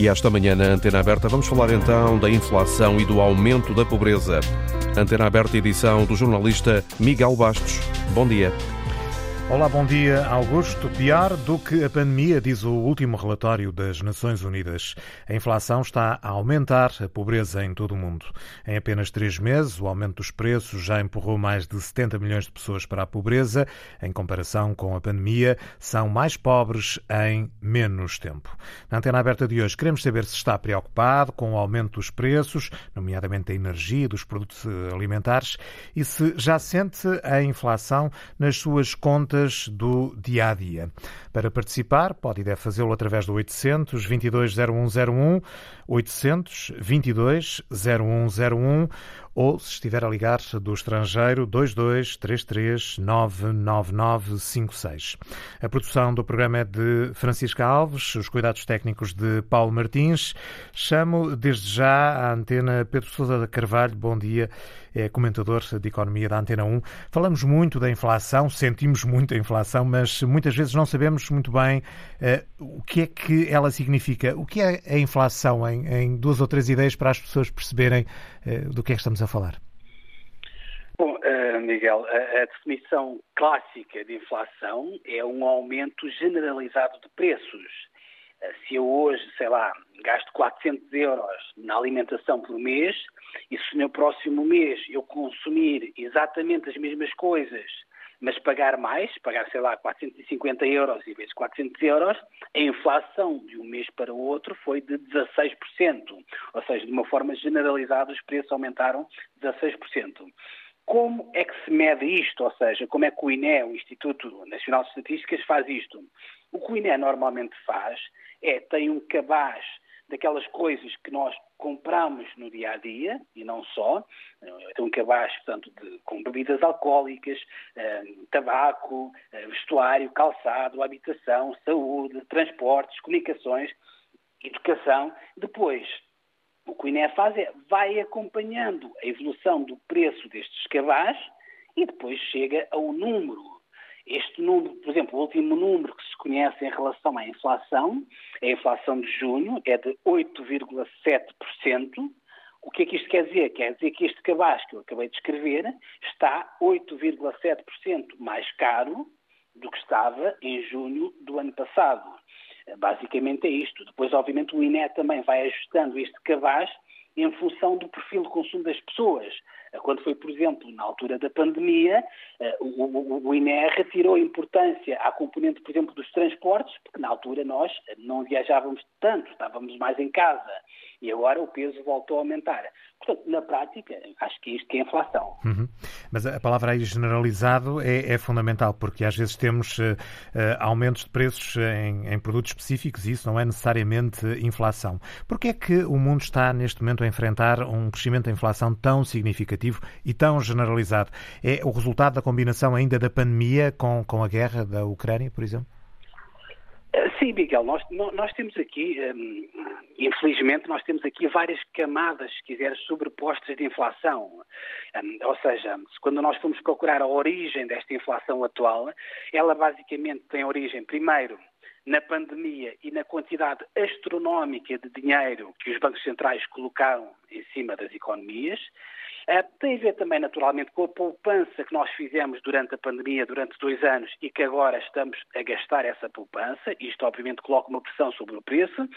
E esta manhã na Antena Aberta vamos falar então da inflação e do aumento da pobreza. Antena Aberta, edição do jornalista Miguel Bastos. Bom dia. Olá, bom dia, Augusto. Pior do que a pandemia, diz o último relatório das Nações Unidas. A inflação está a aumentar a pobreza em todo o mundo. Em apenas três meses, o aumento dos preços já empurrou mais de 70 milhões de pessoas para a pobreza. Em comparação com a pandemia, são mais pobres em menos tempo. Na antena aberta de hoje, queremos saber se está preocupado com o aumento dos preços, nomeadamente da energia e dos produtos alimentares, e se já sente a inflação nas suas contas do dia a dia. Para participar, pode e deve fazê-lo através do 800 22 0101, 800 22 0101 ou, se estiver a ligar do estrangeiro, 2233 99956. A produção do programa é de Francisca Alves, os cuidados técnicos de Paulo Martins. Chamo desde já a antena Pedro Sousa Carvalho. Bom dia, é comentador de Economia da Antena 1. Falamos muito da inflação, sentimos muito a inflação, mas muitas vezes não sabemos muito bem uh, o que é que ela significa. O que é a inflação em, em duas ou três ideias para as pessoas perceberem uh, do que é que estamos a falar? Bom, uh, Miguel, a, definição clássica de inflação é um aumento generalizado de preços. Se eu hoje, sei lá, gasto 400 euros na alimentação por mês e se no próximo mês eu consumir exatamente as mesmas coisas mas pagar mais, pagar, sei lá, 450 euros em vez de 400 euros, a inflação de um mês para o outro foi de 16%. Ou seja, de uma forma generalizada, os preços aumentaram 16%. Como é que se mede isto? Ou seja, como é que o INE, o Instituto Nacional de Estatísticas, faz isto? O que o INE normalmente faz é tem um cabaz daquelas coisas que nós compramos no dia a dia e não só. Tem um cabaz, portanto, de, com bebidas alcoólicas, eh, tabaco, eh, vestuário, calçado, habitação, saúde, transportes, comunicações, educação. Depois, o que o INE faz é vai acompanhando a evolução do preço destes cabaz e depois chega ao número este número, por exemplo, o último número que se conhece em relação à inflação, a inflação de junho é de 8,7%. O que é que isto quer dizer? Quer dizer que este cabaz que eu acabei de escrever está 8,7% mais caro do que estava em junho do ano passado. Basicamente é isto. Depois, obviamente, o INE também vai ajustando este cabaz em função do perfil de consumo das pessoas. Quando foi, por exemplo, na altura da pandemia, eh, o INE retirou importância à componente, por exemplo, dos transportes, porque na altura nós não viajávamos tanto, estávamos mais em casa. E agora o peso voltou a aumentar. Portanto, na prática, acho que isto que é inflação. Uhum. Mas a palavra aí generalizado é, é, fundamental, porque às vezes temos uh, aumentos de preços em, em, produtos específicos e isso não é necessariamente inflação. Por que é que o mundo está neste momento a enfrentar um crescimento da inflação tão significativo e tão generalizado? É o resultado da combinação ainda da pandemia com, com a guerra da Ucrânia, por exemplo? Sim, Miguel, nós, nós temos aqui, hum, infelizmente, nós temos aqui várias camadas, se quiser, sobrepostas de inflação. Hum, ou seja, quando nós formos procurar a origem desta inflação atual, ela basicamente tem origem, primeiro, na pandemia e na quantidade astronómica de dinheiro que os bancos centrais colocaram em cima das economias. Uh, tem a ver também, naturalmente, com a poupança que nós fizemos durante a pandemia, durante dois anos, e que agora estamos a gastar essa poupança. Isto, obviamente, coloca uma pressão sobre o preço.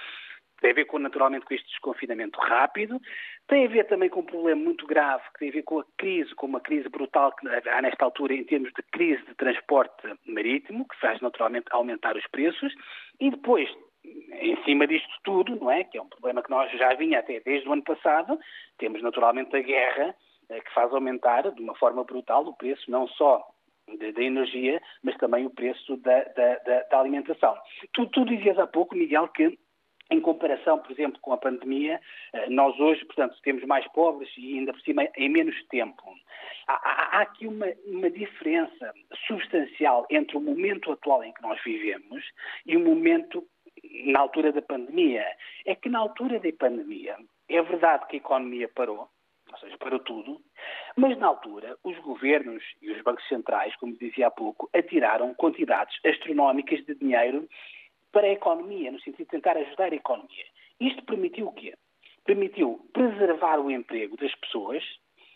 Tem a ver, com, naturalmente, com este desconfinamento rápido. Tem a ver também com um problema muito grave, que tem a ver com a crise, com uma crise brutal que há nesta altura em termos de crise de transporte marítimo, que faz naturalmente aumentar os preços. E depois em cima disto tudo, não é? Que é um problema que nós já vinha até desde o ano passado, temos naturalmente a guerra eh, que faz aumentar de uma forma brutal o preço não só da energia, mas também o preço da, da, da, da alimentação. Tu, tu dizias há pouco, Miguel, que em comparação, por exemplo, com a pandemia, eh, nós hoje, portanto, temos mais pobres e ainda por cima em menos tempo. Há, há, aqui uma, uma, diferença substancial entre o momento atual em que nós vivemos e o momento na altura da pandemia, é que na altura da pandemia é verdade que a economia parou, ou seja, parou tudo, mas na altura os governos e os bancos centrais, como dizia há pouco, atiraram quantidades astronómicas de dinheiro para a economia, no sentido de tentar ajudar a economia. Isto permitiu o quê? Permitiu preservar o emprego das pessoas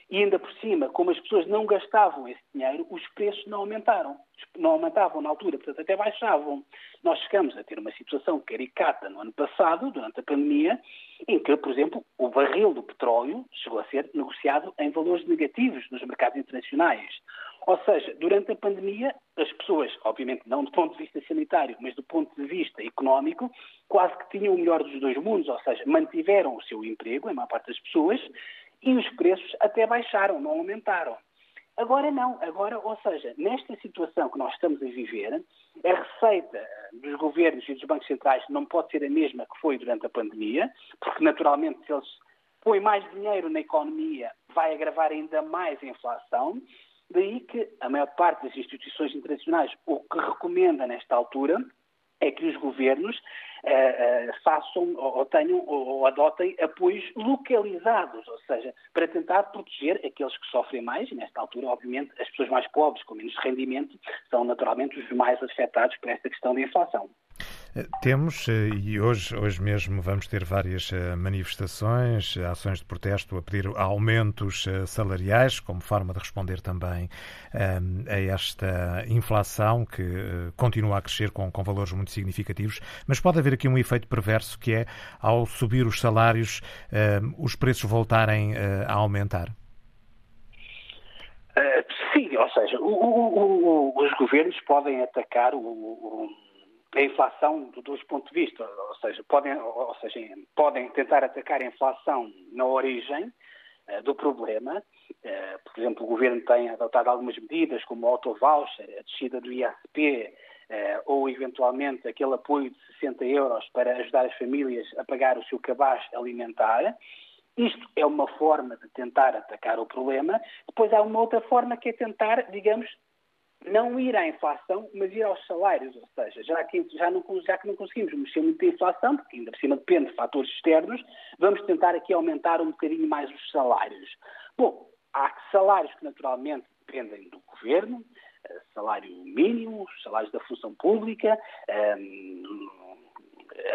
e ainda por cima, como as pessoas não gastavam esse dinheiro, os preços não aumentaram. Não aumentavam na altura, portanto até baixavam. Nós chegamos a ter uma situação caricata no ano passado, durante a pandemia, em que, por exemplo, o barril do petróleo chegou a ser negociado em valores negativos nos mercados internacionais. Ou seja, durante a pandemia, as pessoas, obviamente não do ponto de vista sanitário, mas do ponto de vista económico, quase que tinham o melhor dos dois mundos, ou seja, mantiveram o seu emprego, a maior parte das pessoas, e os preços até baixaram, não aumentaram. Agora não, agora, ou seja, nesta situação que nós estamos a viver, a receita dos governos e dos bancos centrais não pode ser a mesma que foi durante a pandemia, porque naturalmente se eles põem mais dinheiro na economia, vai agravar ainda mais a inflação. Daí que a maior parte das instituições internacionais o que recomenda nesta altura é que os governos façam ou, tenham ou, adotem apoios localizados, ou seja, para tentar proteger aqueles que sofrem mais, e nesta altura, obviamente, as pessoas mais pobres, com menos rendimento, são naturalmente os mais afetados por esta questão da inflação. Temos, eh, e hoje, hoje mesmo vamos ter várias eh, manifestações, ações de protesto a pedir aumentos eh, salariais, como forma de responder também a esta inflação que continua a crescer com, com valores muito significativos. Mas pode haver aqui um efeito perverso que é, ao subir os salários, os preços voltarem a aumentar. sim, ou seja, o, o, o, os governos podem atacar o a inflação do dois pontos de vista, ou seja, podem, ou seja, podem tentar atacar a inflação na origem uh, do problema. Uh, por exemplo, o governo tem adotado algumas medidas, como o auto-voucher, a descida do ISP, uh, eh, ou eventualmente aquele apoio de 60 euros para ajudar as famílias a pagar o seu cabaz alimentar. Isto é uma forma de tentar atacar o problema. Depois há uma outra forma que é tentar, digamos, não ir à inflação, mas ir aos salários, ou seja, já que, já, não, já que não conseguimos mexer muito a inflação, porque ainda por cima depende de fatores externos, vamos tentar aqui aumentar um bocadinho mais os salários. Bom, há salários que naturalmente dependem do governo, eh, salário mínimo, os salários da função pública, ehm,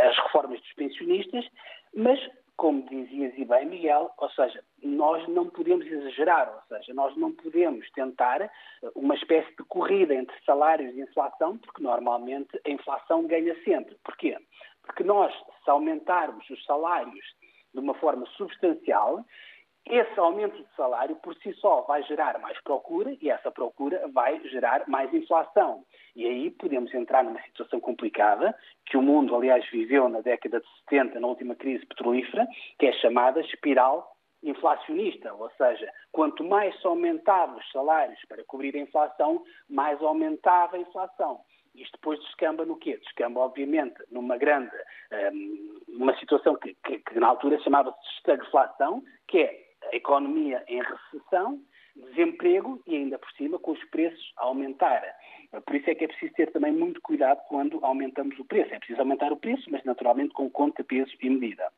as reformas dos pensionistas, mas como dizias e bem, Miguel, ou seja, nós não podemos exagerar, ou seja, nós não podemos tentar uma espécie de corrida entre salários e inflação, porque normalmente a inflação ganha sempre. Porquê? Porque nós, se aumentarmos os salários de uma forma substancial, esse aumento de salário por si só vai gerar mais procura e essa procura vai gerar mais inflação. E aí podemos entrar numa situação complicada, que o mundo, aliás, viveu na década de 70, na última crise petrolífera, que é chamada espiral inflacionista, ou seja, quanto mais se aumentavam os salários para cobrir a inflação, mais aumentava a inflação. Isto depois descamba no quê? Descamba, obviamente, numa grande, um, uma situação que, que, que na altura chamava-se estagflação, que é a economia em recessão, desemprego e ainda por cima com os preços a aumentar. Por isso é que é preciso ter também muito cuidado quando aumentamos o preço. É preciso aumentar o preço, mas naturalmente com conta, peso e medida.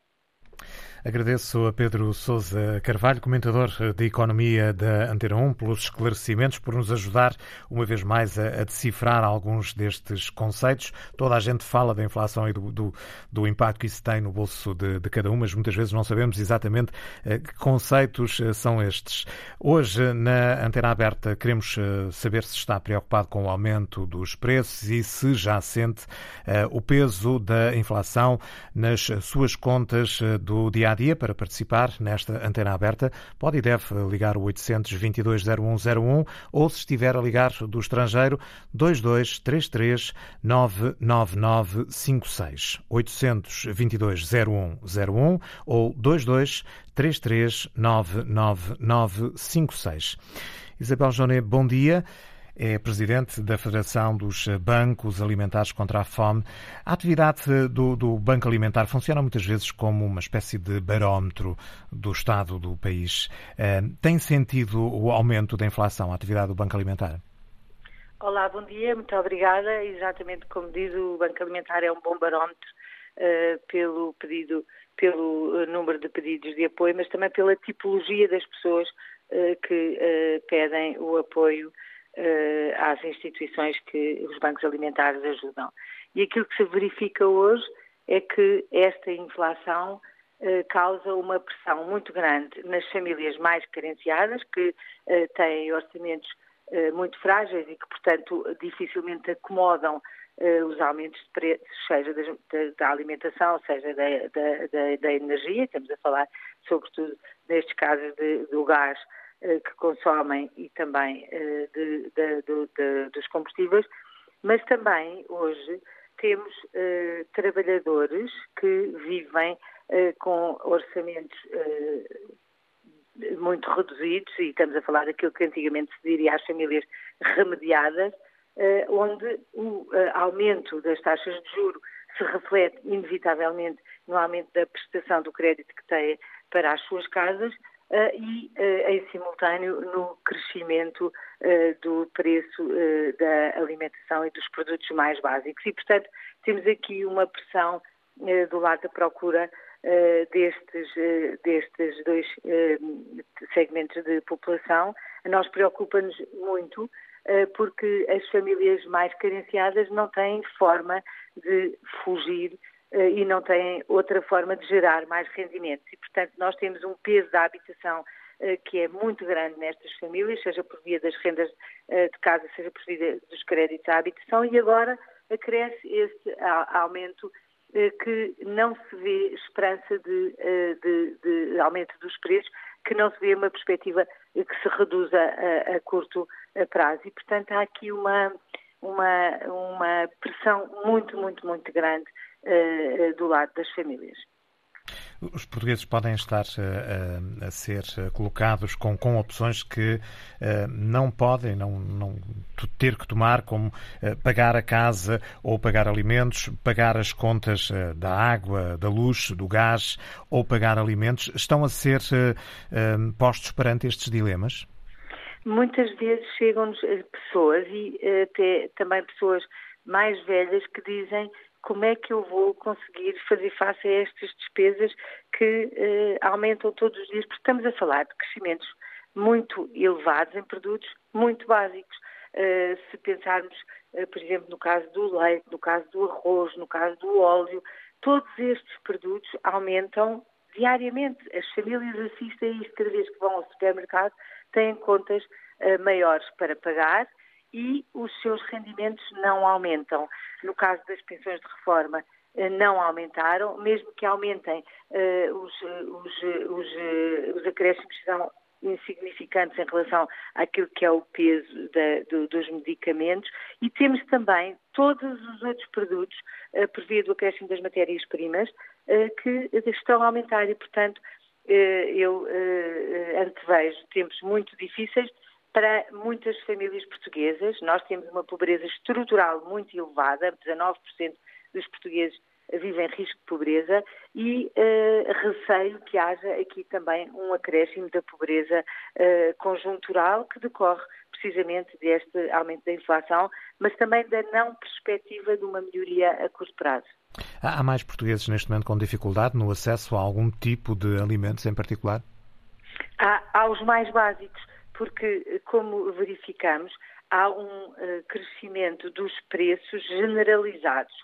Agradeço a Pedro Sousa Carvalho, comentador de Economia da Antena 1, pelos esclarecimentos, por nos ajudar uma vez mais a, a decifrar alguns destes conceitos. Toda a gente fala da inflação e do, do, do impacto que isso tem no bolso de, de, cada um, mas muitas vezes não sabemos exatamente uh, que conceitos uh, são estes. Hoje, na Antena Aberta, queremos uh, saber se está preocupado com o aumento dos preços e se já sente o peso da inflação nas suas contas do dia dia para participar nesta antena aberta, pode e deve ligar o 822 0101 ou, se estiver a ligar do estrangeiro, 2233 99956. 822 0101 ou 2233 99956. Isabel Joné, bom dia é presidente da Federação dos Bancos Alimentares contra a Fome. A atividade do, do, Banco Alimentar funciona muitas vezes como uma espécie de barómetro do estado do país. Uh, tem sentido o aumento da inflação, a atividade do Banco Alimentar? Olá, bom dia, muito obrigada. Exatamente como diz, o Banco Alimentar é um bom barómetro uh, pelo pedido, pelo uh, número de pedidos de apoio, mas também pela tipologia das pessoas que pedem o apoio uh, às instituições que os bancos alimentares ajudam. E aquilo que se verifica hoje é que esta inflação eh, causa uma pressão muito grande nas famílias mais carenciadas, que eh, têm orçamentos muito frágeis e que, portanto, dificilmente acomodam os aumentos de preços, seja da, da alimentação, seja da, da, da, energia, estamos a falar sobretudo nestes casos de, do gás que consomem e também de, de, de, dos combustíveis, mas também hoje temos trabalhadores que vivem eh, com orçamentos eh, muito reduzidos, e estamos a falar daquilo que antigamente se diria às famílias remediadas, eh, onde o aumento das taxas de juro se reflete inevitavelmente no aumento da prestação do crédito que têm para as suas casas e, em simultâneo, no crescimento do preço da alimentação e dos produtos mais básicos. E, portanto, temos aqui uma pressão do lado da procura destes, destes dois segmentos de população, a nós preocupa-nos muito porque as famílias mais carenciadas não têm forma de fugir e não têm outra forma de gerar mais rendimentos. E, portanto, nós temos um peso da habitação que é muito grande nestas famílias, seja por via das rendas de casa, seja por via dos créditos à habitação, e agora acresce este aumento eh, que não se vê esperança de, eh, de, de, aumento dos preços, que não se vê uma perspectiva que se reduza a, a curto prazo. E, portanto, há aqui uma, uma, uma pressão muito, muito, muito grande do lado das famílias. Os portugueses podem estar a, eh, a, a ser colocados com, com opções que não podem não, não ter que tomar, como pagar a casa ou pagar alimentos, pagar as contas da água, da luz, do gás ou pagar alimentos. Estão a ser postos perante estes dilemas? Muitas vezes chegam-nos pessoas e até também pessoas mais velhas que dizem como é que eu vou conseguir fazer face a estas despesas que eh, aumentam todos os dias, porque estamos a falar de crescimentos muito elevados em produtos muito básicos. Uh, se pensarmos, uh, por exemplo, no caso do leite, no caso do arroz, no caso do óleo, todos estes produtos aumentam diariamente. As famílias assistem a isto cada vez que vão ao supermercado, têm contas uh, maiores para pagar e os seus rendimentos não aumentam. No caso das pensões de reforma, eh, não aumentaram, mesmo que aumentem, eh, os, os, os, os acréscimos são insignificantes em relação àquilo que é o peso da, do, dos medicamentos e temos também todos os outros produtos, uh, via do acréscimo das matérias-primas, uh, que estão a aumentar e, portanto, uh, eu uh, antevejo tempos muito difíceis para muitas famílias portuguesas. Nós temos uma pobreza estrutural muito elevada, 19% dos portugueses vivem em risco de pobreza e uh, receio que haja aqui também um acréscimo da pobreza uh, conjuntural que decorre precisamente deste aumento da inflação, mas também da não perspectiva de uma melhoria a curto prazo. Há mais portugueses neste momento com dificuldade no acesso a algum tipo de alimentos em particular? Há, há os mais básicos porque, como verificamos, há um uh, crescimento dos preços generalizados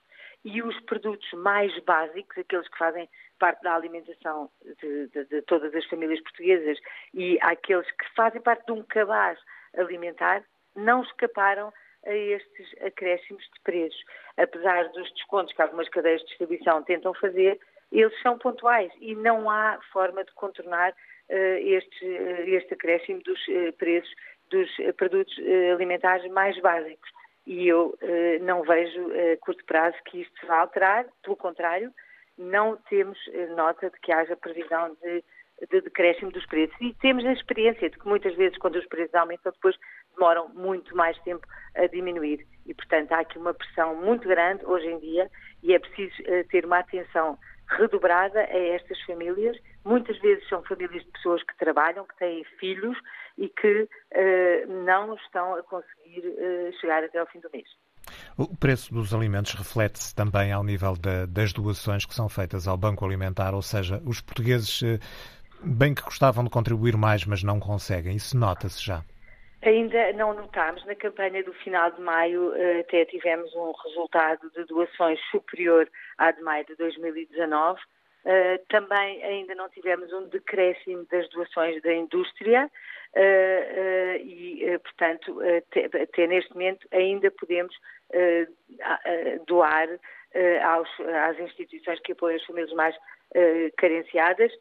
e os produtos mais básicos, aqueles que fazem parte da alimentação de, de, de, todas as famílias portuguesas e aqueles que fazem parte de um cabaz alimentar, não escaparam a estes acréscimos de preços. Apesar dos descontos que algumas cadeias de distribuição tentam fazer, eles são pontuais e não há forma de contornar este, uh, este acréscimo dos uh, preços dos produtos alimentares mais básicos. E eu não vejo a curto prazo que isto vá alterar, pelo contrário, não temos nota de que haja previsão de, de decréscimo dos preços. E temos a experiência de que muitas vezes, quando os preços aumentam, depois demoram muito mais tempo a diminuir. E, portanto, há aqui uma pressão muito grande hoje em dia e é preciso ter uma atenção redobrada a estas famílias. Muitas vezes são famílias de pessoas que trabalham, que têm filhos e que uh, não estão a conseguir uh, chegar até ao fim do mês. O preço dos alimentos reflete-se também ao nível da, das doações que são feitas ao Banco Alimentar, ou seja, os portugueses, uh, bem que gostavam de contribuir mais, mas não conseguem. Isso nota-se já. Ainda não notámos. Na campanha do final de maio eh, até tivemos um resultado de doações superior à de maio de 2019. Eh, também ainda não tivemos um decréscimo das doações da indústria eh, e, portanto, até neste momento ainda podemos doar às instituições que apoiam as famílias mais carenciadas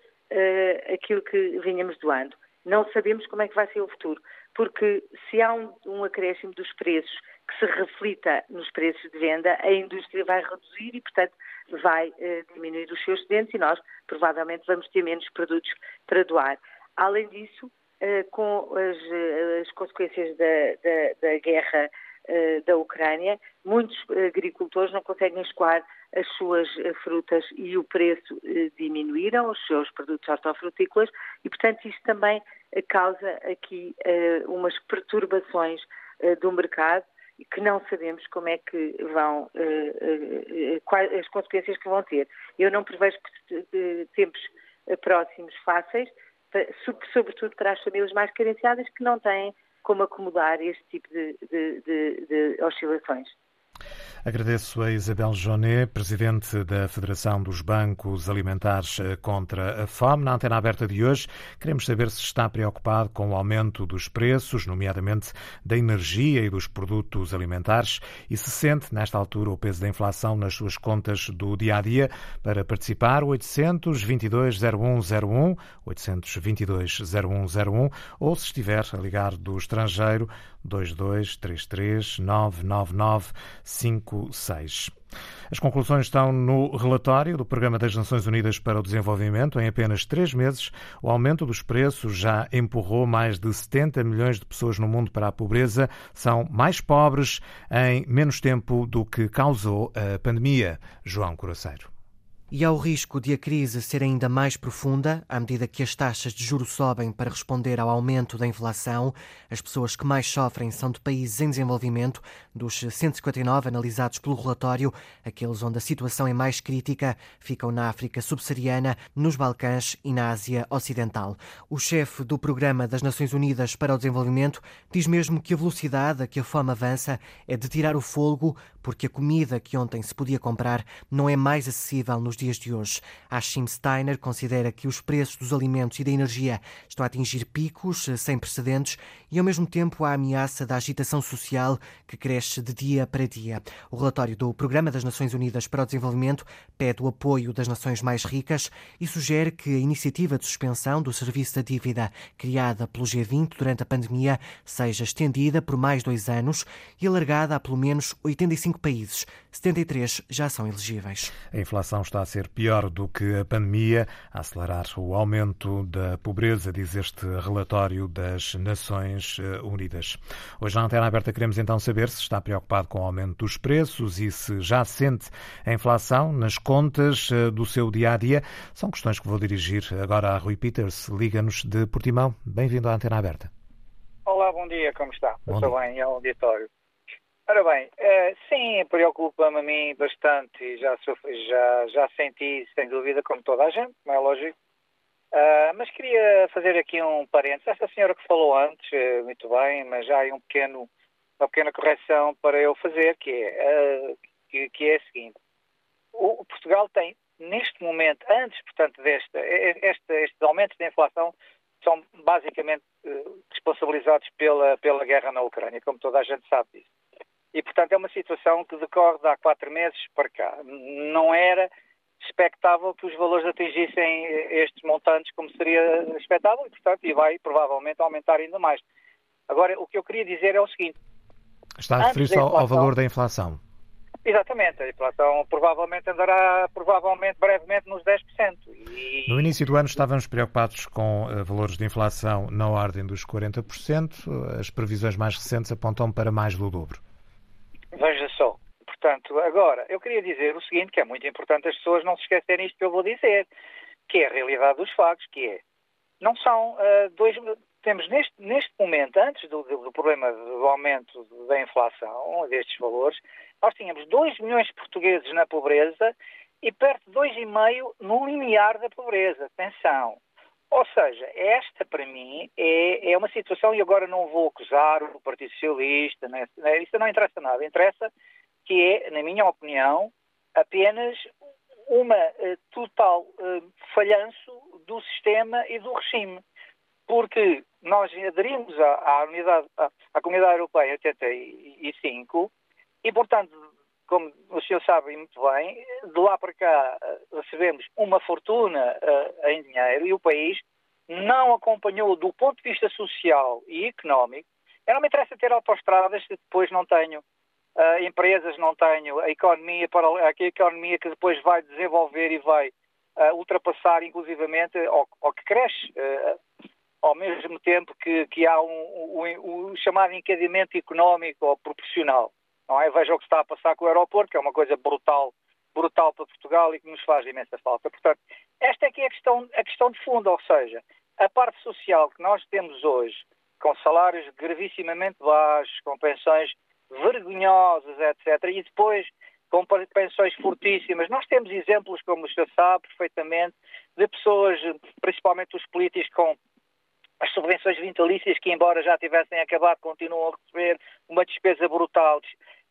aquilo que vinhamos doando. Não sabemos como é que vai ser o futuro porque se há um, um acréscimo dos preços que se reflita nos preços de venda, a indústria vai reduzir e, portanto, vai eh, diminuir os seus excedentes e nós provavelmente vamos ter menos produtos para doar. Além disso, eh, com as, eh, as consequências da, da, da guerra da Ucrânia, muitos agricultores não conseguem escoar as suas eh, frutas e o preço eh, diminuíram, os seus produtos hortofrutícolas, e, portanto, isto também causa aqui umas perturbações do mercado que não sabemos como é que vão, quais as consequências que vão ter. Eu não prevejo tempos próximos fáceis, sobretudo para as famílias mais carenciadas que não têm como acomodar este tipo de, de, de, de oscilações. Agradeço a Isabel Jonet, presidente da Federação dos Bancos Alimentares eh, contra a Fome. Na antena aberta de hoje, queremos saber se está preocupado com o aumento dos preços, nomeadamente da energia e dos produtos alimentares, e se sente, nesta altura, o peso da inflação nas suas contas do dia a dia. Para participar, 822-0101, 822-0101, ou se estiver a ligar do estrangeiro, 2233 999 56. As conclusões estão no relatório do Programa das Nações Unidas para o Desenvolvimento. Em apenas três meses, o aumento dos preços já empurrou mais de 70 milhões de pessoas no mundo para a pobreza. São mais pobres em menos tempo do que causou a pandemia. João Coraceiro. E há o risco de a crise ser ainda mais profunda à medida que as taxas de juros sobem para responder ao aumento da inflação. As pessoas que mais sofrem são de países em desenvolvimento. Dos 159 analisados pelo relatório, aqueles onde a situação é mais crítica ficam na África subsaariana, nos Balcãs e na Ásia Ocidental. O chefe do Programa das Nações Unidas para o Desenvolvimento diz mesmo que a velocidade a que a fome avança é de tirar o fogo, porque a comida que ontem se podia comprar não é mais acessível nos dias de hoje. Ashim Steiner considera que os preços dos alimentos e da energia estão a atingir picos eh, sem precedentes e, ao mesmo tempo, a ameaça da agitação social que cresce de dia para dia. O relatório do Programa das Nações Unidas para o Desenvolvimento pede o apoio das nações mais ricas e sugere que a iniciativa de suspensão do serviço da dívida criada pelo G20 durante a pandemia seja estendida por mais dois anos e alargada a pelo menos 85 países. 73 já são elegíveis. A inflação está a ser pior do que a pandemia, a acelerar o aumento da pobreza, diz este relatório das Nações eh, Unidas. Hoje na Antena Aberta queremos então saber se está preocupado com o aumento dos preços e se já sente a inflação nas contas eh, do seu dia a dia. São questões que vou dirigir agora a Rui Peters. Liga-nos de Portimão. Bem-vindo à Antena Aberta. Olá, bom dia, como está? Estou bem, ao auditório. Ora bem, uh, sim, preocupa-me a mim bastante e já, já, já senti, sem dúvida, como toda a gente, não é lógico. Uh, mas queria fazer aqui um parênteses. Esta senhora que falou antes, uh, muito bem, mas já há um pequeno, uma pequena correção para eu fazer, que é, que, que, é a seguinte. O, o, Portugal tem, neste momento, antes, portanto, deste, este, estes aumentos de inflação são basicamente responsabilizados pela, pela guerra na Ucrânia, como toda a gente sabe disso. E, portanto, é uma situação que decorre de há quatro meses para cá. Não era expectável que os valores atingissem estes montantes como seria expectável e, portanto, e vai provavelmente aumentar ainda mais. Agora, o que eu queria dizer é o seguinte. Está a referir-se ao, ao valor da inflação. Exatamente, a inflação provavelmente andará, provavelmente, brevemente nos 10%. E... No início do ano estávamos preocupados com uh, valores de inflação na ordem dos 40%, as previsões mais recentes apontam para mais do dobro. Portanto, agora, eu queria dizer o seguinte, que é muito importante as pessoas não se esquecerem isto que eu vou dizer, que é a realidade dos factos, que é, não são uh, dois... Temos neste, neste momento, antes do, do, problema do aumento da inflação, destes valores, nós tínhamos 2 milhões de portugueses na pobreza e perto de 2,5 no limiar da pobreza. Atenção, Ou seja, esta para mim é, é uma situação, e agora não vou acusar o Partido Socialista, né isso não interessa nada, interessa que é, na minha opinião, apenas uma uh, total uh, falhanço do sistema e do regime. Porque nós aderimos à, à unidade, à, à, Comunidade Europeia em 85 e, portanto, como o senhor sabe muito bem, de lá para cá eh, recebemos uma fortuna uh, em dinheiro e o país não acompanhou do ponto de vista social e económico. Eu não me interessa ter autoestradas se depois não tenho uh, empresas, não tenho a economia, para, a economia que depois vai desenvolver e vai uh, ultrapassar inclusivamente ou, que cresce ao mesmo tempo que, que há um, um, um chamado encadeamento económico ou proporcional. Não é? Veja o que está a passar com o aeroporto, que é uma coisa brutal, brutal para Portugal e que nos faz imensa falta. Portanto, esta é que é a questão, a questão de fundo, ou seja, a parte social que nós temos hoje, com salários gravissimamente baixos, com pensões vergonhosas, etc., e depois com pensões fortíssimas. Nós temos exemplos, como o senhor sabe perfeitamente, de pessoas, principalmente os políticos, com as subvenções vitalícias que, embora já tivessem acabado, continuam a receber uma despesa brutal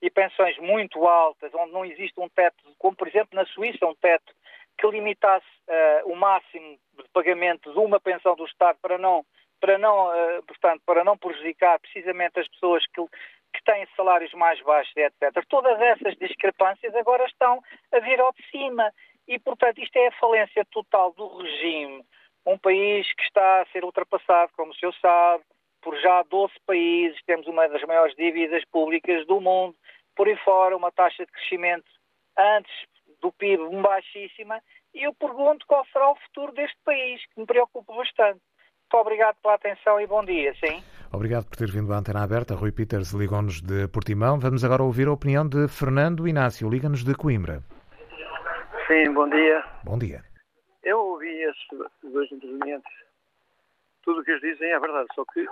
e pensões muito altas, onde não existe um teto, como por exemplo na Suíça, um teto que limitasse uh, o máximo de pagamento de uma pensão do Estado para não, para não, uh, portanto, para não prejudicar precisamente as pessoas que, que têm salários mais baixos, etc. Todas essas discrepâncias agora estão a vir ao de cima. E, portanto, isto é a falência total do regime. Um país que está a ser ultrapassado, como o senhor sabe, por já 12 países, temos uma das maiores dívidas públicas do mundo, por aí fora, uma taxa de crescimento antes do PIB baixíssima, e eu pergunto qual será o futuro deste país, que me preocupa bastante. Muito obrigado pela atenção e bom dia, sim. Obrigado por ter vindo à antena aberta. Rui Peters ligou-nos de Portimão. Vamos agora ouvir a opinião de Fernando Inácio. Liga-nos de Coimbra. Sim, bom dia. Bom dia. Eu ouvi esses dois intervenientes. Tudo o que eles dizem é verdade, só que,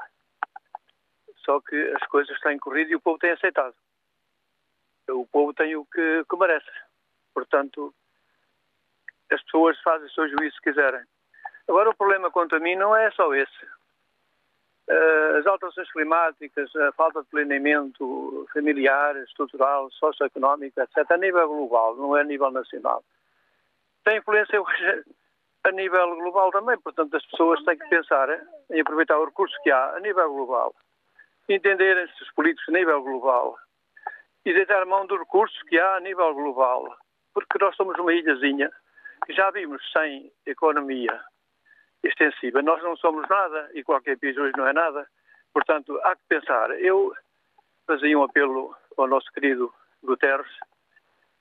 só que as coisas têm corrido e o povo tem aceitado o povo tem o que, que merece. Portanto, as pessoas fazem o seu juízo se quiserem. Agora, o problema quanto a mim não é só esse. Eh, as alterações climáticas, a falta de planeamento familiar, estrutural, socioeconómico, etc., a nível global, não é a nível nacional. Tem influência hoje a nível global também, portanto, as pessoas têm que pensar em aproveitar os recursos que há a nível global, entenderem-se os políticos a nível global, e deitar mão dos recursos que há a nível global. Porque nós somos uma ilhazinha que já vimos sem economia extensiva. Nós não somos nada e qualquer país hoje não é nada. Portanto, há que pensar. Eu fazia um apelo ao nosso querido Guterres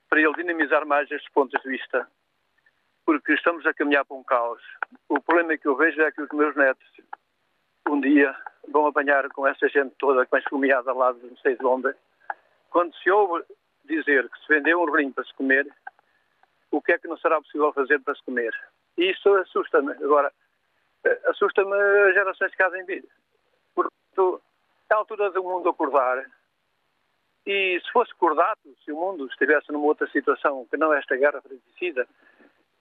para ele dinamizar mais estes pontos de vista, porque estamos a caminhar para um caos. O problema que eu vejo é que os meus netos um dia vão apanhar com essa gente toda que vem esfomeada lá de não sei de onde quando se ouve dizer que se vendeu um rim para se comer, o que é que não será possível fazer para se comer? E isso assusta-me. Agora, assusta-me as gerações que em vida. Portanto, é a altura do mundo acordar. E se fosse acordado, se o mundo estivesse numa outra situação que não esta guerra fratricida,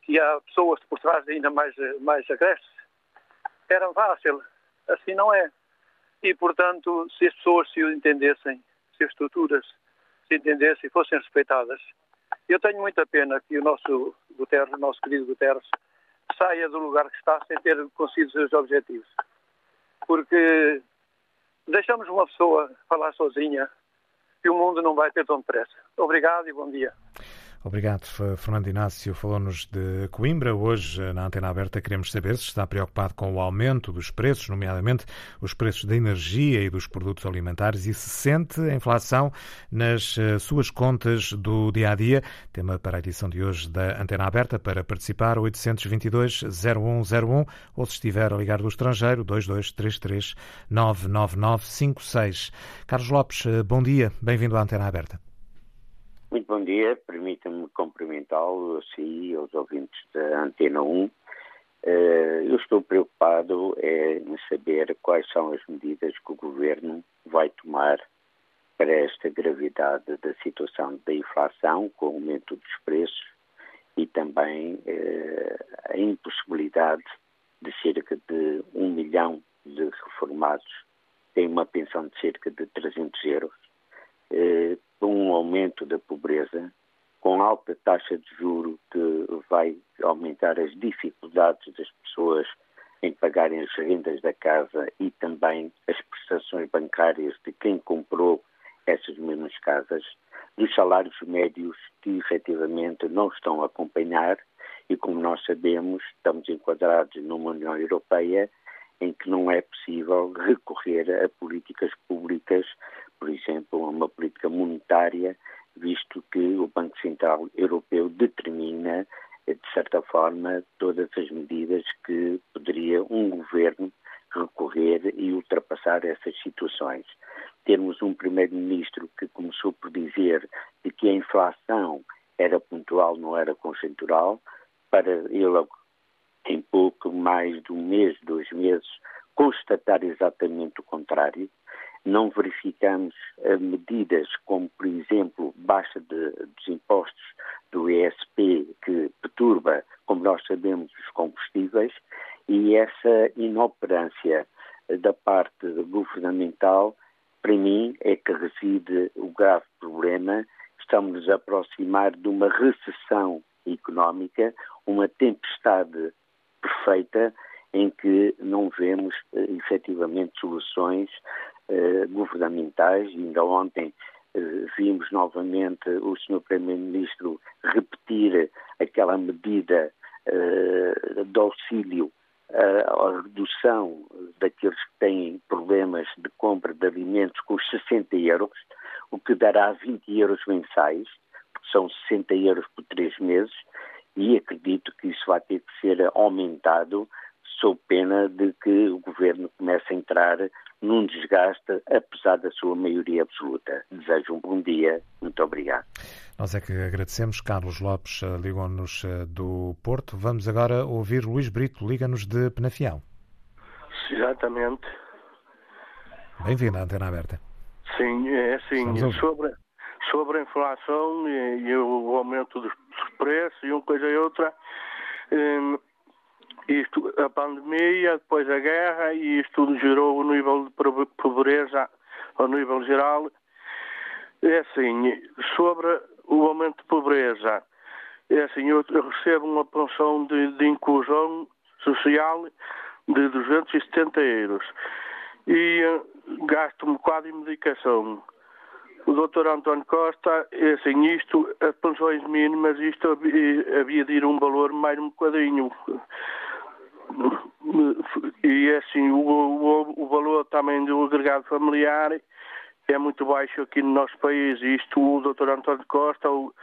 que há pessoas por trás ainda mais, mais agressos, era fácil. Assim não é. E, portanto, se as pessoas se entendessem, se as estruturas se entendessem e fossem respeitadas. Eu tenho muita pena que o nosso Guterres, o nosso querido Guterres, saia do lugar que está sem ter conseguido seus objetivos. Porque deixamos uma pessoa falar sozinha e o mundo não vai ter tão depressa. Obrigado e bom dia. Obrigado, Fernando Inácio. Falou-nos de Coimbra. Hoje, na Antena Aberta, queremos saber se está preocupado com o aumento dos preços, nomeadamente os preços da energia e dos produtos alimentares, e se sente a inflação nas eh, suas contas do dia a dia. Tema para a edição de hoje da Antena Aberta. Para participar, 822-0101 ou se estiver a ligar do estrangeiro, 2233 99956. Carlos Lopes, eh, bom dia. Bem-vindo à Antena Aberta. Muito bom dia, permita-me cumprimentá-lo, assim, aos ouvintes da Antena 1. Eh, eu estou preocupado é, em saber quais são as medidas que o Governo vai tomar para esta gravidade da situação da inflação, com o aumento dos preços e também eh, a impossibilidade de cerca de um milhão de reformados têm uma pensão de cerca de 300 euros, eh, um aumento da pobreza, com alta taxa de juro que vai aumentar as dificuldades das pessoas em pagarem as rendas da casa e também as prestações bancárias de quem comprou essas mesmas casas, dos salários médios que efetivamente não estão a acompanhar e, como nós sabemos, estamos enquadrados numa União Europeia em que não é possível recorrer a políticas públicas, por exemplo, a uma política monetária, visto que o Banco Central Europeu determina, de certa forma, todas as medidas que poderia um governo recorrer e ultrapassar essas situações. Termos um primeiro-ministro que começou por dizer de que a inflação era pontual, não era conjuntural, para ele em pouco mais de um mês, dois meses, constatar exatamente o contrário. Não verificamos uh, medidas como, por exemplo, baixa de, dos impostos do ESP, que perturba, como nós sabemos, os combustíveis, e essa inoperância uh, da parte governamental, para mim, é que reside o grave problema. Estamos a aproximar de uma recessão económica, uma tempestade perfeita em que não vemos uh, efetivamente soluções uh, governamentais. Ainda ontem uh, vimos novamente o Sr. Primeiro-Ministro repetir aquela medida uh, de auxílio à redução daqueles que têm problemas de compra de alimentos com 60 euros, o que dará 20 euros mensais, porque são 60 euros por três meses, e acredito que isso vai ter que ser aumentado sob pena de que o governo comece a entrar num desgaste, apesar da sua maioria absoluta. Desejo um bom dia. Muito obrigado. Nós é que agradecemos. Carlos Lopes eh, ligou-nos eh, do Porto. Vamos agora ouvir Luís Brito, liga-nos de Penafiel. Exatamente. Bem-vindo à Antena Aberta. Sim, é assim, sobre, sobre a inflação e, e, o aumento dos preços e uma coisa e outra, hum, isto, a pandemia, depois a guerra e isto tudo gerou o nível de pobreza ao nível geral. É assim, sobre o aumento de pobreza, é assim, eu recebo uma pensão de, de inclusão social de 270 euros e uh, gasto um bocado em medicação o doutor António Costa, é assim, isto, as pensões mínimas, isto havia de ir um valor mais um bocadinho. E assim, o, o, o valor também do agregado familiar é muito baixo aqui no nosso país. Isto, o doutor António Costa, o,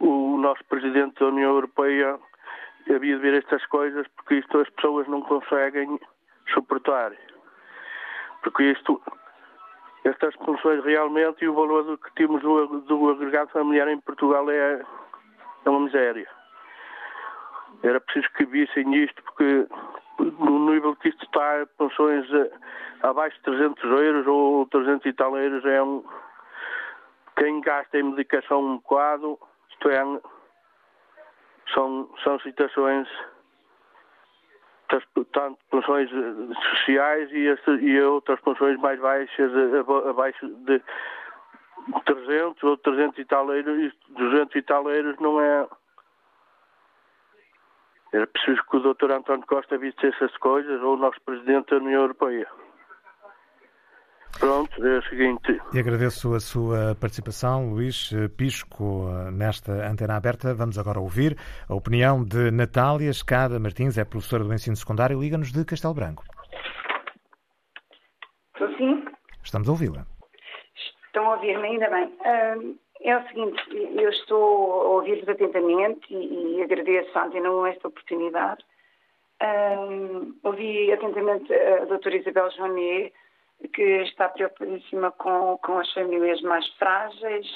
o nosso presidente da União Europeia, havia de ver estas coisas, porque isto as pessoas não conseguem suportar. Porque isto estas pensões realmente e o valor do que temos do, do agregado familiar em Portugal é, é uma miséria. Era preciso que vissem isto, porque no nível que isto está, pensões abaixo de 300 euros ou 300 e tal euros é um. Quem gasta em medicação um bocado, isto é. São, são situações tanto pensões eh, sociais e, este, e outras pensões mais baixas, eh, abaixo de 300 ou 300 e tal euros, 200 e tal euros não é. Era preciso que o Dr. António Costa visse essas coisas, ou o nosso Presidente da União Europeia. Pronto, é o seguinte. E agradeço a sua participação, Luís Pisco, nesta antena aberta. Vamos agora ouvir a opinião de Natália Escada Martins, é professora do ensino secundário, liga-nos de Castelo Branco. Estou sim? Estamos a ouvi-la. Estão a ouvir-me, ainda bem. É o seguinte, eu estou a ouvir-vos atentamente e, e agradeço à Antena 1 esta oportunidade. Um, ouvi atentamente a doutora Isabel Jonet, que está preocupadíssima com, com as famílias mais frágeis,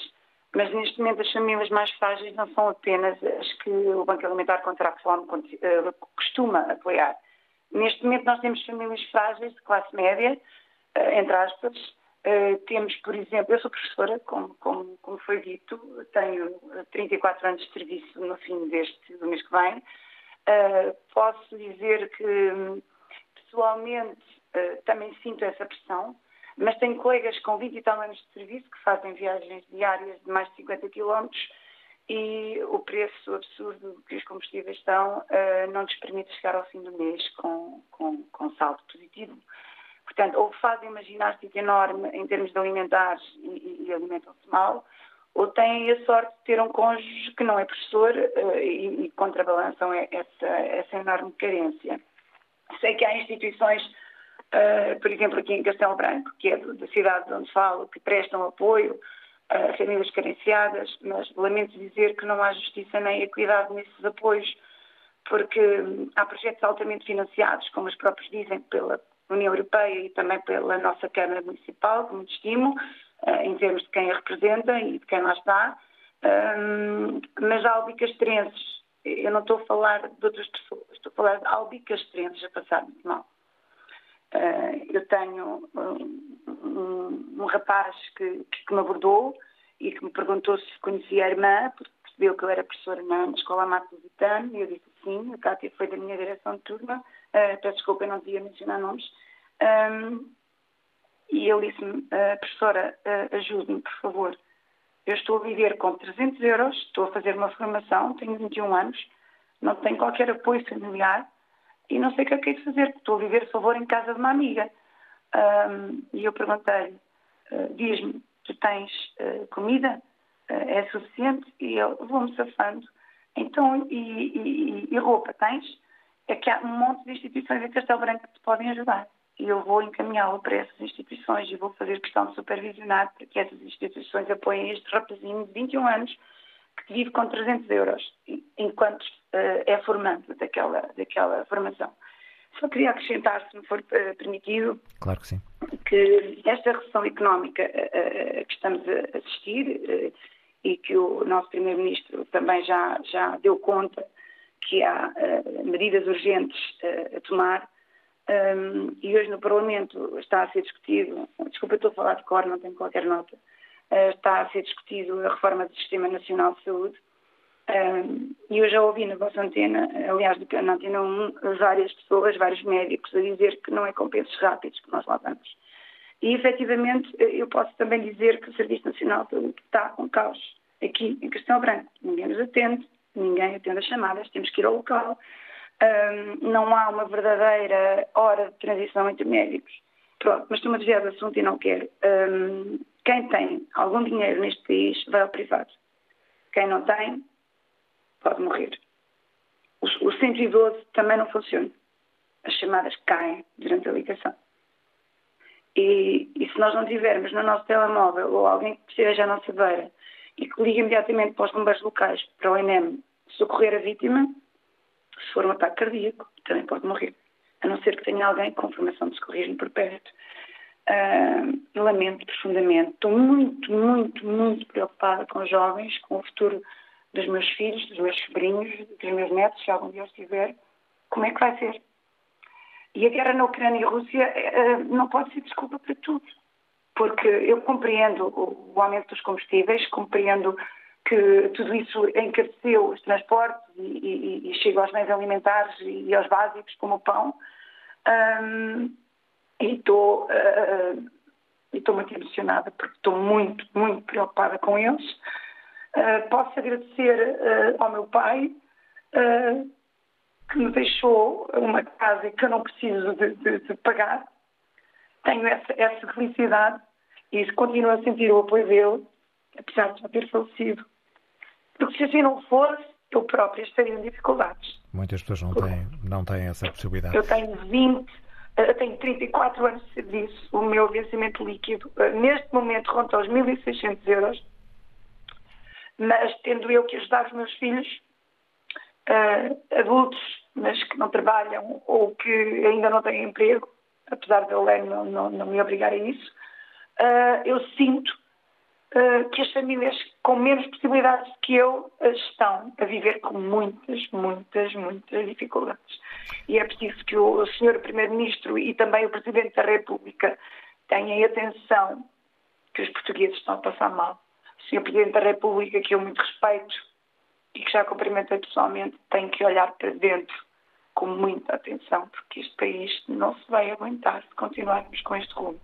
mas neste momento as famílias mais frágeis não são apenas as que o Banco Alimentar contra a Fome eh, costuma apoiar. Neste momento nós temos famílias frágeis de classe média, eh, entre aspas, eh, temos, por exemplo, eu sou professora, como, como, como, foi dito, tenho 34 anos de serviço no fim deste do mês que vem, Uh, posso dizer que, pessoalmente, uh, também sinto essa pressão, mas tenho colegas com 20 e tal anos de serviço que fazem viagens diárias de mais de 50 quilómetros e o preço absurdo que os combustíveis estão não lhes permite chegar ao fim do mês com, com, com saldo positivo. Portanto, ou fazem uma ginástica enorme em termos de alimentares e, e alimentam-se mal, ou têm a sorte de ter um cônjuge que não é professor uh, e, e, contrabalançam essa, essa enorme carência. Sei que há instituições, uh, por exemplo, aqui em Castelo Branco, que é da cidade de onde falo, que prestam apoio a famílias carenciadas, mas lamento dizer que não há justiça nem equidade nesses apoios, porque há projetos altamente financiados, como os próprios dizem, pela União Europeia e também pela nossa Câmara Municipal, que muito estimo, eh, em termos de quem a representa e de quem lá está, mas há albicastrenses, eu não estou a falar de outras pessoas, estou a falar de albicastrenses a passar muito mal. Eh, eu tenho um, rapaz que, que, me abordou e que me perguntou se conhecia a irmã, porque percebeu que eu era professora na, Escola Metropolitana, e eu disse sim, a Cátia foi da minha direção de turma, uh, peço desculpa, eu não devia mencionar nomes, um, e ele disse-me, uh, professora, uh, ajude-me, por favor, eu estou a viver com 300 euros, estou a fazer uma formação, tenho 21 anos, não tenho qualquer apoio familiar e não sei o que é que é fazer, estou a viver, por favor, em casa de uma amiga. Um, e eu perguntei-lhe, uh, diz-me, tu tens uh, comida? Uh, é suficiente? E ele, vou-me safando. Então, e, e, e, roupa tens? É que há um monte de instituições em Castelo Branco que te podem ajudar. E eu vou encaminhá-lo para essas instituições e vou fazer questão de supervisionar para que essas instituições apoiem este rapazinho de 21 anos que vive com 300 euros enquanto é formando daquela, daquela formação. Só queria acrescentar, se me for uh, permitido, claro que, sim. que esta recessão económica uh, que estamos a assistir uh, e que o nosso Primeiro-Ministro também já, já deu conta que há medidas urgentes a tomar, um, e hoje no Parlamento está a ser discutido, desculpa, estou a falar de cor, não tenho qualquer nota, está a ser discutido a reforma do Sistema Nacional de Saúde, e eu já ouvi na vossa antena, aliás, na antena 1, várias pessoas, vários médicos a dizer que não é com pensos rápidos que nós lá vamos. E, efetivamente, eu posso também dizer que o Serviço Nacional de Saúde está com caos aqui em Castelo Branco. Ninguém nos atende, ninguém atende as chamadas, temos que ir ao local. Um, não há uma verdadeira hora de transição entre médicos. Pronto, mas estou-me a desviar do assunto e não quero. Um, quem tem algum dinheiro neste país vai ao privado. Quem não tem, pode morrer. O, o 112 também não funciona. As chamadas caem durante a ligação. E, e, se nós não tivermos no nosso telemóvel ou alguém que esteja à nossa beira e que ligue imediatamente para os bombeiros locais, para o ENEM, socorrer a vítima, se for um ataque cardíaco, também pode morrer. A não ser que tenha alguém com formação de socorrismo por perto. Uh, lamento profundamente. Estou muito, muito, muito preocupada com os jovens, com o futuro dos meus filhos, dos meus sobrinhos, dos meus netos, se algum dia os tiver, como é que vai ser? E a guerra na Ucrânia e Rússia uh, não pode ser desculpa para tudo. Porque eu compreendo o, o aumento dos combustíveis, compreendo que tudo isso encareceu os transportes e, e, e chega aos bens alimentares e, aos básicos, como o pão. Um, e estou uh, estou muito emocionada porque estou muito, muito preocupada com eles. Uh, posso agradecer uh, ao meu pai que me deixou uma casa que eu não preciso de, de, de pagar. Tenho essa, essa, felicidade e continuo a sentir o apoio dele, apesar de já ter falecido. Porque se assim não fosse, eu própria estaria em dificuldades. Muitas pessoas não têm, não têm essa possibilidade. Eu tenho 20, eu tenho 34 anos de serviço, o meu vencimento líquido neste momento ronda aos 1.600 euros mas tendo eu que ajudar os meus filhos, uh, adultos, mas que não trabalham ou que ainda não têm emprego, apesar de eu não, não, não me obrigar a isso, uh, eu sinto uh, que as famílias com menos possibilidades que eu estão a viver com muitas, muitas, muitas dificuldades. E é preciso que o Sr. Primeiro-Ministro e também o Presidente da República tenham atenção que os portugueses estão a passar mal Sr. Presidente da República, que eu muito respeito e que já cumprimentei pessoalmente, tem que olhar para dentro com muita atenção, porque este país não se vai aguentar se continuarmos com este rumo.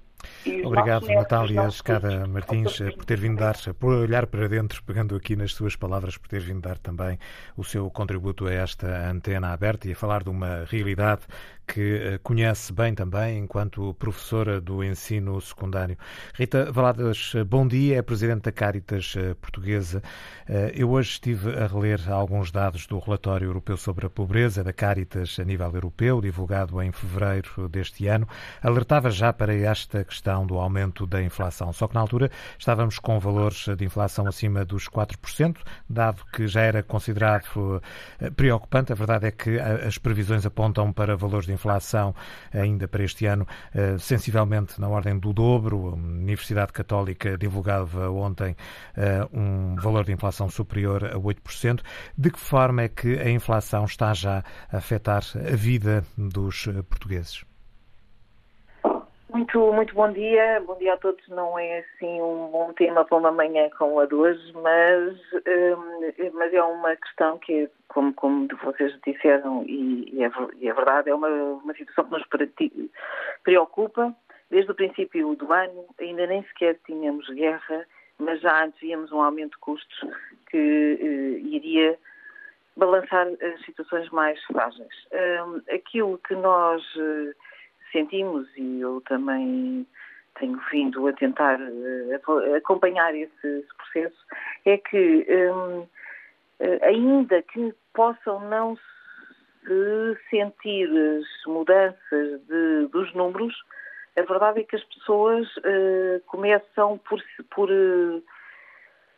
Obrigado, Natália Escada Martins, por ter vindo dar, por olhar para dentro, pegando aqui nas suas palavras, por ter vindo dar também o seu contributo a esta antena aberta e a falar de uma realidade que eh, conhece bem também enquanto professora do ensino secundário. Rita Valadas, bom dia, é presidente da Caritas eh, Portuguesa. Eh, eu hoje estive a reler alguns dados do relatório europeu sobre a pobreza da Caritas a nível europeu, divulgado em fevereiro deste ano. Alertava já para esta questão do aumento da inflação, só que na altura estávamos com valores de inflação acima dos 4%, dado que já era considerado preocupante. A verdade é que as previsões apontam para valores de inflação ainda para este ano eh, sensivelmente na ordem do dobro. A Universidade Católica divulgava ontem eh, um valor de inflação superior a 8%. De que forma é que a inflação está já a afetar a vida dos eh, portugueses? Muito, muito bom dia. Bom dia a todos. Não é assim um bom tema para uma manhã como a de hoje, mas, um, mas é uma questão que, como, como vocês disseram, e, e, é, e é, verdade, é uma, uma situação que nos preocupa. Desde o princípio do ano, ainda nem sequer tínhamos guerra, mas já antes víamos um aumento de custos que uh, iria balançar as situações mais frágeis. Um, aquilo que nós. Uh, sentimos e eu também tenho vindo a tentar uh, acompanhar esse, esse, processo, é que um, uh, ainda que possam não se sentir as mudanças de, dos números, a verdade é que as pessoas uh, começam por, por,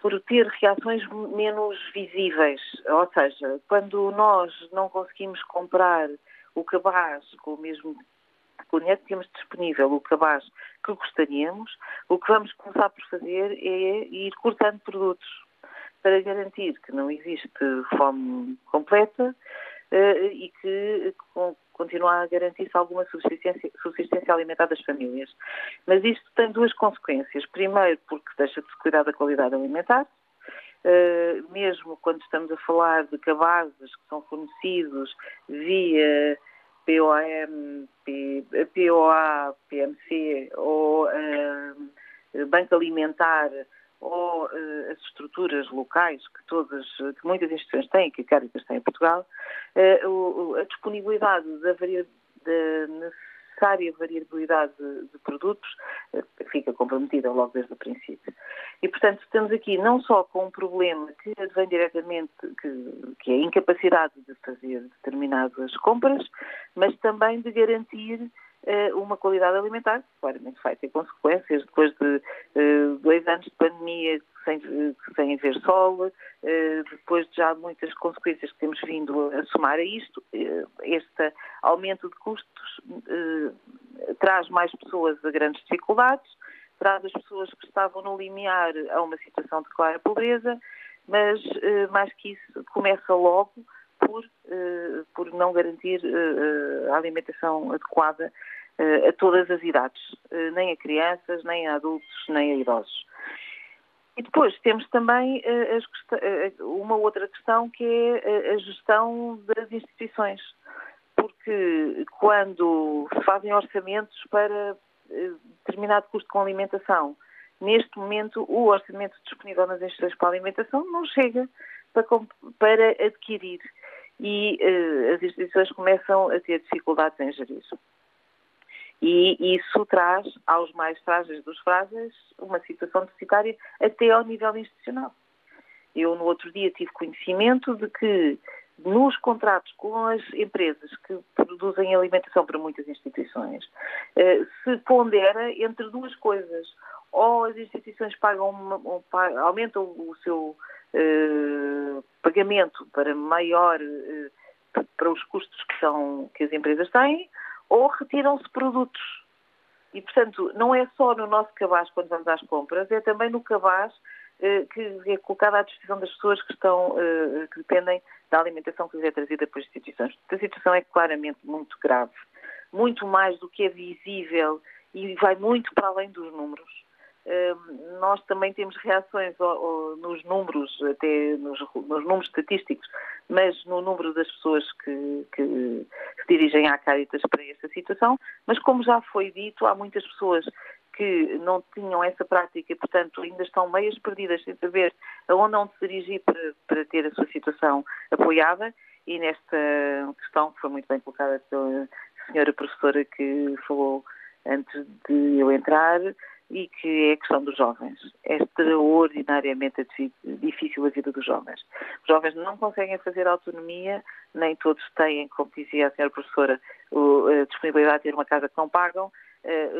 por ter reações menos visíveis. Ou seja, quando nós não conseguimos comprar o cabaz com o mesmo que temos disponível, o cabaz que gostaríamos, o que vamos começar por fazer é ir cortando produtos para garantir que não existe fome completa uh, e que continua a garantir-se alguma subsistência, subsistência alimentar das famílias. Mas isto tem duas consequências. Primeiro, porque deixa de se cuidar da qualidade alimentar, uh, mesmo quando estamos a falar de cabazes que são fornecidos via POM, POA, PMC ou uh, Banco Alimentar ou uh, as estruturas locais que todas, que muitas instituições têm, que a Caritas tem em Portugal, uh, a disponibilidade da, da necessária variabilidade de, de produtos uh, fica comprometida logo desde o princípio. E, portanto, estamos aqui não só com um problema que advém diretamente, que, que é a incapacidade de fazer determinadas compras, mas também de garantir uma qualidade alimentar, que claramente vai ter consequências. Depois de uh, dois anos de pandemia sem, sem haver sol, depois de já muitas consequências que temos vindo a somar a isto, este aumento de custos traz mais pessoas a grandes dificuldades, traz as pessoas que estavam no limiar a uma situação de clara pobreza, mas mais que isso começa logo por, por não garantir a alimentação adequada a todas as idades, nem a crianças, nem a adultos, nem a idosos. E depois temos também uma outra questão que é a gestão das instituições. Porque quando se fazem orçamentos para determinado custo com alimentação, neste momento o orçamento disponível nas instituições para alimentação não chega para, para adquirir e uh, as instituições começam a ter dificuldades em gerir. E isso traz aos mais frágeis dos frágeis uma situação deficitária até ao nível institucional. Eu, no outro dia, tive conhecimento de que nos contratos com as empresas que produzem alimentação para muitas instituições, eh, se pondera entre duas coisas. Ou as instituições pagam, aumentam o seu eh, pagamento para maior, eh, para os custos que, são, que as empresas têm, ou retiram-se produtos. E, portanto, não é só no nosso cabaz quando vamos às compras, é também no cabaz que é colocado à disposição das pessoas que, estão, eh, que dependem da alimentação que lhes é trazida pelas instituições. A situação é claramente muito grave, muito mais do que é visível e vai muito para além dos números. Ehm, nós também temos reações nos números, até nos, nos, números estatísticos, mas no número das pessoas que, que, se dirigem à Caritas para esta situação. Mas como já foi dito, há muitas pessoas que não tinham essa prática e, portanto, ainda estão meias perdidas sem saber aonde não se dirigir para, para ter a sua situação apoiada. E nesta questão, que foi muito bem colocada pela senhora professora que falou antes de eu entrar, e que é a questão dos jovens. É extraordinariamente difícil a vida dos jovens. Os jovens não conseguem fazer autonomia, nem todos têm, como dizia a senhora professora, a disponibilidade de ter uma casa que não pagam,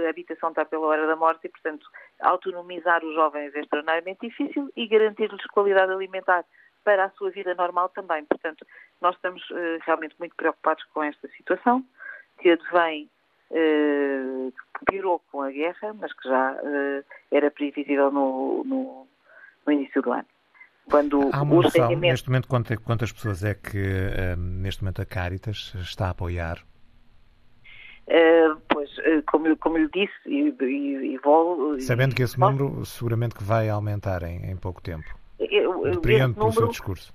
a habitação está pela hora da morte e, portanto, autonomizar os jovens é extraordinariamente difícil e garantir-lhes qualidade alimentar para a sua vida normal também. Portanto, nós estamos uh, realmente muito preocupados com esta situação, que advém uh, que piorou com a guerra, mas que já uh, era previsível no, no, no, início do ano. Quando Há uma noção, neste momento, quantas, pessoas é que, neste momento, a Caritas está a apoiar? Uh, pois, uh, como, como lhe disse, e, e, e vou... Sabendo que esse número seguramente que vai aumentar em, em pouco tempo. Depreendo pelo número... seu discurso.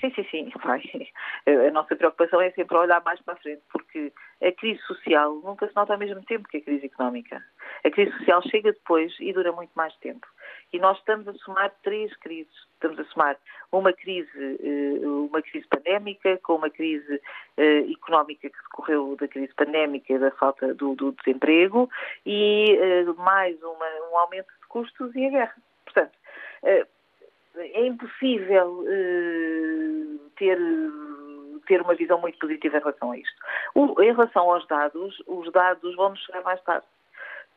Sim, sim, sim, vai. A nossa preocupação é sempre olhar mais para a frente, porque a crise social nunca se nota ao mesmo tempo que a crise económica. A crise social chega depois e dura muito mais tempo. E nós estamos a somar três crises. Estamos a somar uma crise, eh, uma crise pandémica, com uma crise eh, económica que decorreu da crise pandémica da falta do, do desemprego, e eh, mais uma, um aumento de custos e a guerra. Portanto, é impossível ter ter uma visão muito positiva em relação a isto. Em relação aos dados, os dados vão nos chegar mais tarde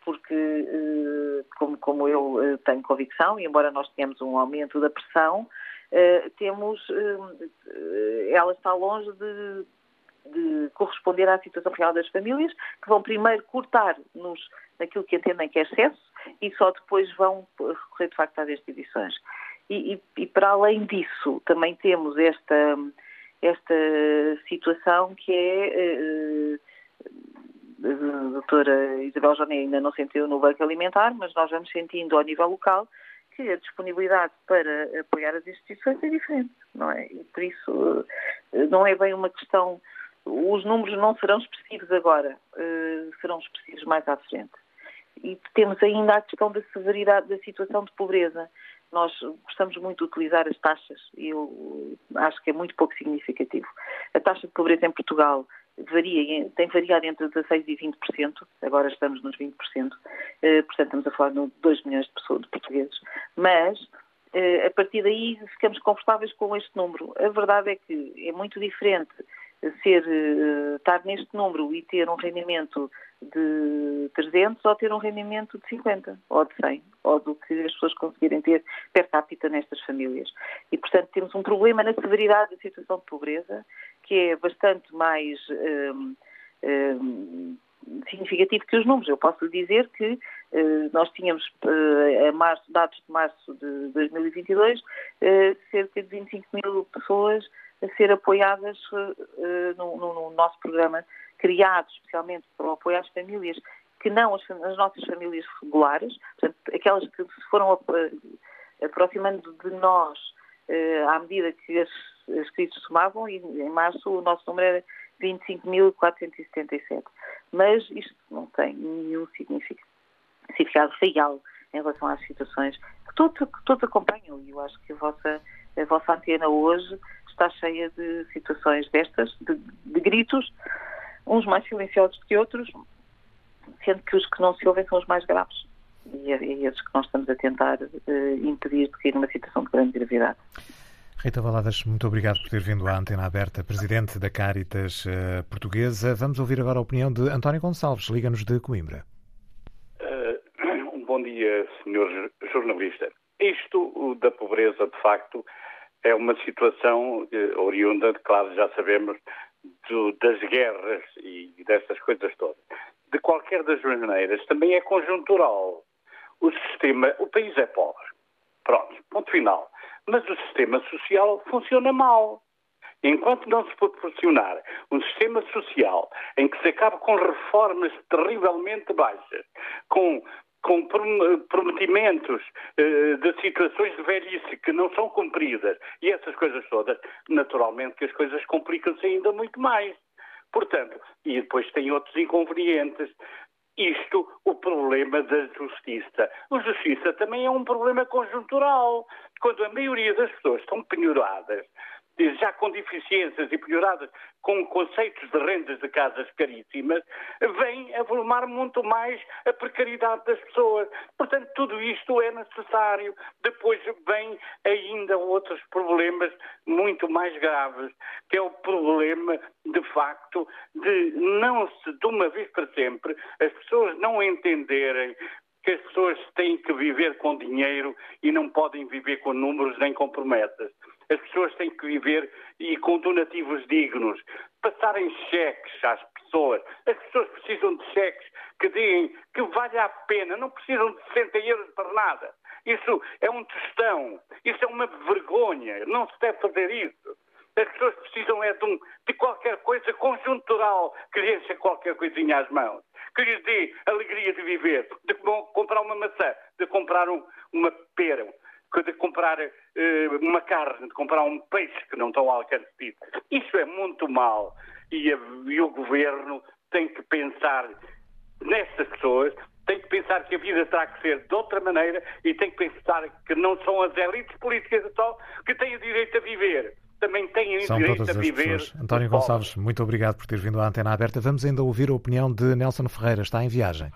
porque, eh, como, como eu eh, tenho convicção, e embora nós tenhamos um aumento da pressão, eh, temos, ela está longe de, de corresponder à situação real das famílias, que vão primeiro cortar-nos naquilo que entendem que é excesso e só depois vão recorrer de facto às restituições. E, e, e para além disso, também temos esta, esta situação que é a doutora Isabel Joné ainda não sentiu no Banco Alimentar, mas nós vamos sentindo ao nível local que a disponibilidade para apoiar as instituições é diferente, não é? E por isso eh, não é bem uma questão. Os números não serão expressivos agora, eh, serão expressivos mais à frente. E temos ainda a questão da severidade da situação de pobreza. Nós gostamos muito de utilizar as taxas e eu acho que é muito pouco significativo. A taxa de pobreza em Portugal varia, tem variado entre 16% e 20%, agora estamos nos 20%, eh, portanto estamos a falar de 2 milhões de, pessoas, de portugueses, mas eh, a partir daí ficamos confortáveis com este número. A verdade é que é muito diferente ser, eh, estar neste número e ter um rendimento de 300 ou ter um rendimento de 50 ou de 100, ou do que as pessoas conseguirem ter per capita nestas famílias. E, portanto, temos um problema na severidade da situação de pobreza, que é bastante mais um, um, significativo que os números. Eu posso lhe dizer que uh, nós tínhamos, uh, a março, dados de março de 2022, uh, eh, cerca de 25 mil pessoas a ser apoiadas no, no, no nosso programa criado especialmente para o apoio às famílias que não as, as nossas famílias regulares, portanto, aquelas que se foram aproximando de nós à medida que as, as crises somavam, e em março o nosso número era 25.477. Mas isto não tem nenhum significado real em relação às situações que todos, que todos acompanham, e eu acho que a vossa, a vossa antena hoje está cheia de situações destas, de, de gritos, uns mais silenciosos que outros, sendo que os que não se ouvem são os mais graves. E é, é esses que nós estamos a tentar uh, impedir de cair numa situação de grande gravidade. Rita Valadas, muito obrigado por ter vindo à Antena Aberta, Presidente da Caritas uh, Portuguesa. Vamos ouvir agora a opinião de António Gonçalves, liga-nos de Coimbra. Uh, bom dia, senhor jornalista. Isto da pobreza, de facto, é uma situação oriunda, claro, já sabemos, do, das guerras e dessas coisas todas. De qualquer das maneiras, também é conjuntural. O sistema, o país é pobre. Pronto, ponto final. Mas o sistema social funciona mal. Enquanto não se proporcionar um sistema social em que se acabe com reformas terrivelmente baixas, com com prometimentos uh, de situações de velhice que não são cumpridas e essas coisas todas, naturalmente que as coisas complicam-se ainda muito mais. Portanto, e depois tem outros inconvenientes. Isto, o problema da justiça. A justiça também é um problema conjuntural. Quando a maioria das pessoas estão penhoradas, já com deficiências e pioradas com conceitos de rendas de casas caríssimas, vem a volumar muito mais a precariedade das pessoas. Portanto, tudo isto é necessário. Depois vem ainda outros problemas muito mais graves, que é o problema, de facto, de não se, de uma vez para sempre, as pessoas não entenderem que as pessoas têm que viver com dinheiro e não podem viver com números nem com promessas. As pessoas têm que viver e com donativos dignos, passarem cheques às pessoas. As pessoas precisam de cheques que deem que valha a pena, não precisam de 60 euros para nada. Isso é um tostão, isso é uma vergonha, não se deve fazer isso. As pessoas precisam é de, um, de qualquer coisa conjuntural que lhe encha qualquer coisinha às mãos, que lhes dê alegria de viver, de comprar uma maçã, de comprar um, uma pera, de comprar uma carne, de comprar um peixe que não estão ao alcance disso. Isso é muito mal. E, a, e o governo tem que pensar nestas pessoas, tem que pensar que a vida terá que ser de outra maneira e tem que pensar que não são as elites políticas só que têm o direito a viver. Também têm o direito a viver. Pessoas. António Gonçalves, muito obrigado por ter vindo à antena aberta. Vamos ainda ouvir a opinião de Nelson Ferreira. Está em viagem.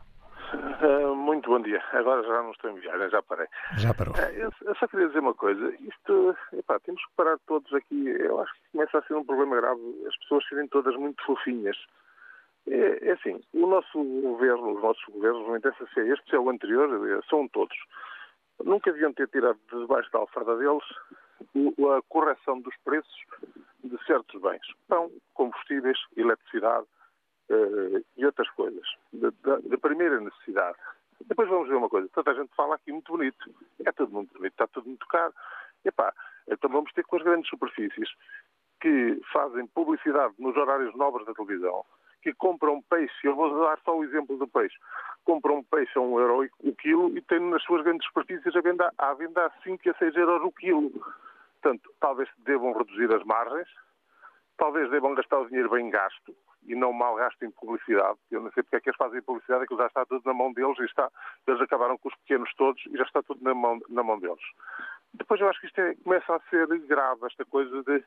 Bom dia. Agora já não estou em viagem, já parei. Já parou. Eh, eu, eu só queria dizer uma coisa. Isto, epá, temos que parar todos aqui. Eu acho que começa a ser um problema grave. As pessoas serem todas muito fofinhas. É, é assim, o nosso governo, os nossos governos, não interessa se é este, se é o anterior, eh, são todos. Nunca deviam ter tirado de debaixo da alfada deles a correção dos preços de certos bens. Pão, combustíveis, eletricidade uh, e outras coisas, de primeira necessidade. Depois vamos ver uma coisa. Tanta gente fala aqui muito bonito. É tudo muito bonito, está tudo muito caro. Epá, então vamos ter com as grandes superfícies que fazem publicidade nos horários nobres da televisão, que compram peixe, eu vou dar só o exemplo do peixe, compram peixe a um euro o quilo e têm nas suas grandes superfícies a venda, à venda a 5 a 6 euros o quilo. Portanto, talvez devam reduzir as margens, talvez devam gastar o dinheiro bem gasto, e não mal gastem publicidade. Eu não sei porque é que eles fazem publicidade, aquilo já está tudo na mão deles e está, eles acabaram com os pequenos todos e já está tudo na mão, na mão deles. Depois eu acho que isto é, começa a ser grave, esta coisa de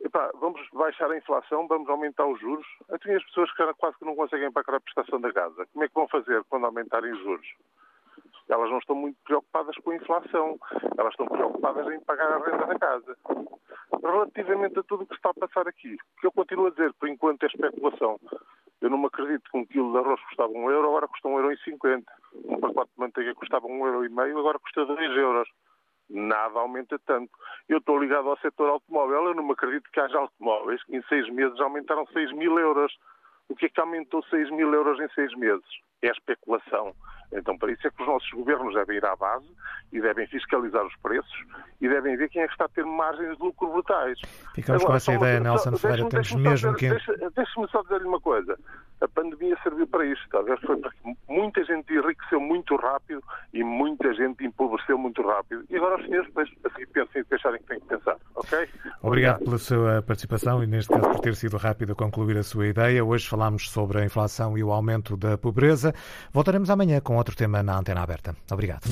epá, vamos baixar a inflação, vamos aumentar os juros. Tenho as pessoas que quase que não conseguem pagar a prestação da casa. Como é que vão fazer quando aumentarem os juros? Elas não estão muito preocupadas com a inflação, elas estão preocupadas em pagar a renda da casa. Relativamente a tudo o que está a passar aqui, que eu continuo a dizer, por enquanto é especulação. Eu não me acredito que um quilo de arroz custava um euro, agora custa um euro e cinquenta. Um pacote de manteiga custava um euro e meio, agora custa dois euros. Nada aumenta tanto. Eu estou ligado ao setor automóvel, eu não me acredito que haja automóveis que em seis meses aumentaram seis mil euros. O que é que aumentou seis mil euros em seis meses? É especulação. Então, para isso é que os nossos governos devem ir à base e devem fiscalizar os preços e devem ver quem é que está a ter margens de lucro brutais. Ficamos Agora, com essa ideia, Nelson Ferreira. Temos mesmo que... Deixe-me só dizer-lhe uma coisa. A pandemia serviu para isto. Talvez foi para que muita gente enriqueceu muito rápido e muita gente empobreceu muito rápido. E agora os senhores depois, assim, pensem e acharem que têm que pensar. Ok? Obrigado, Obrigado pela sua participação e, neste caso, por ter sido rápido a concluir a sua ideia. Hoje falámos sobre a inflação e o aumento da pobreza. Voltaremos amanhã com outro tema na Antena Aberta. Obrigado.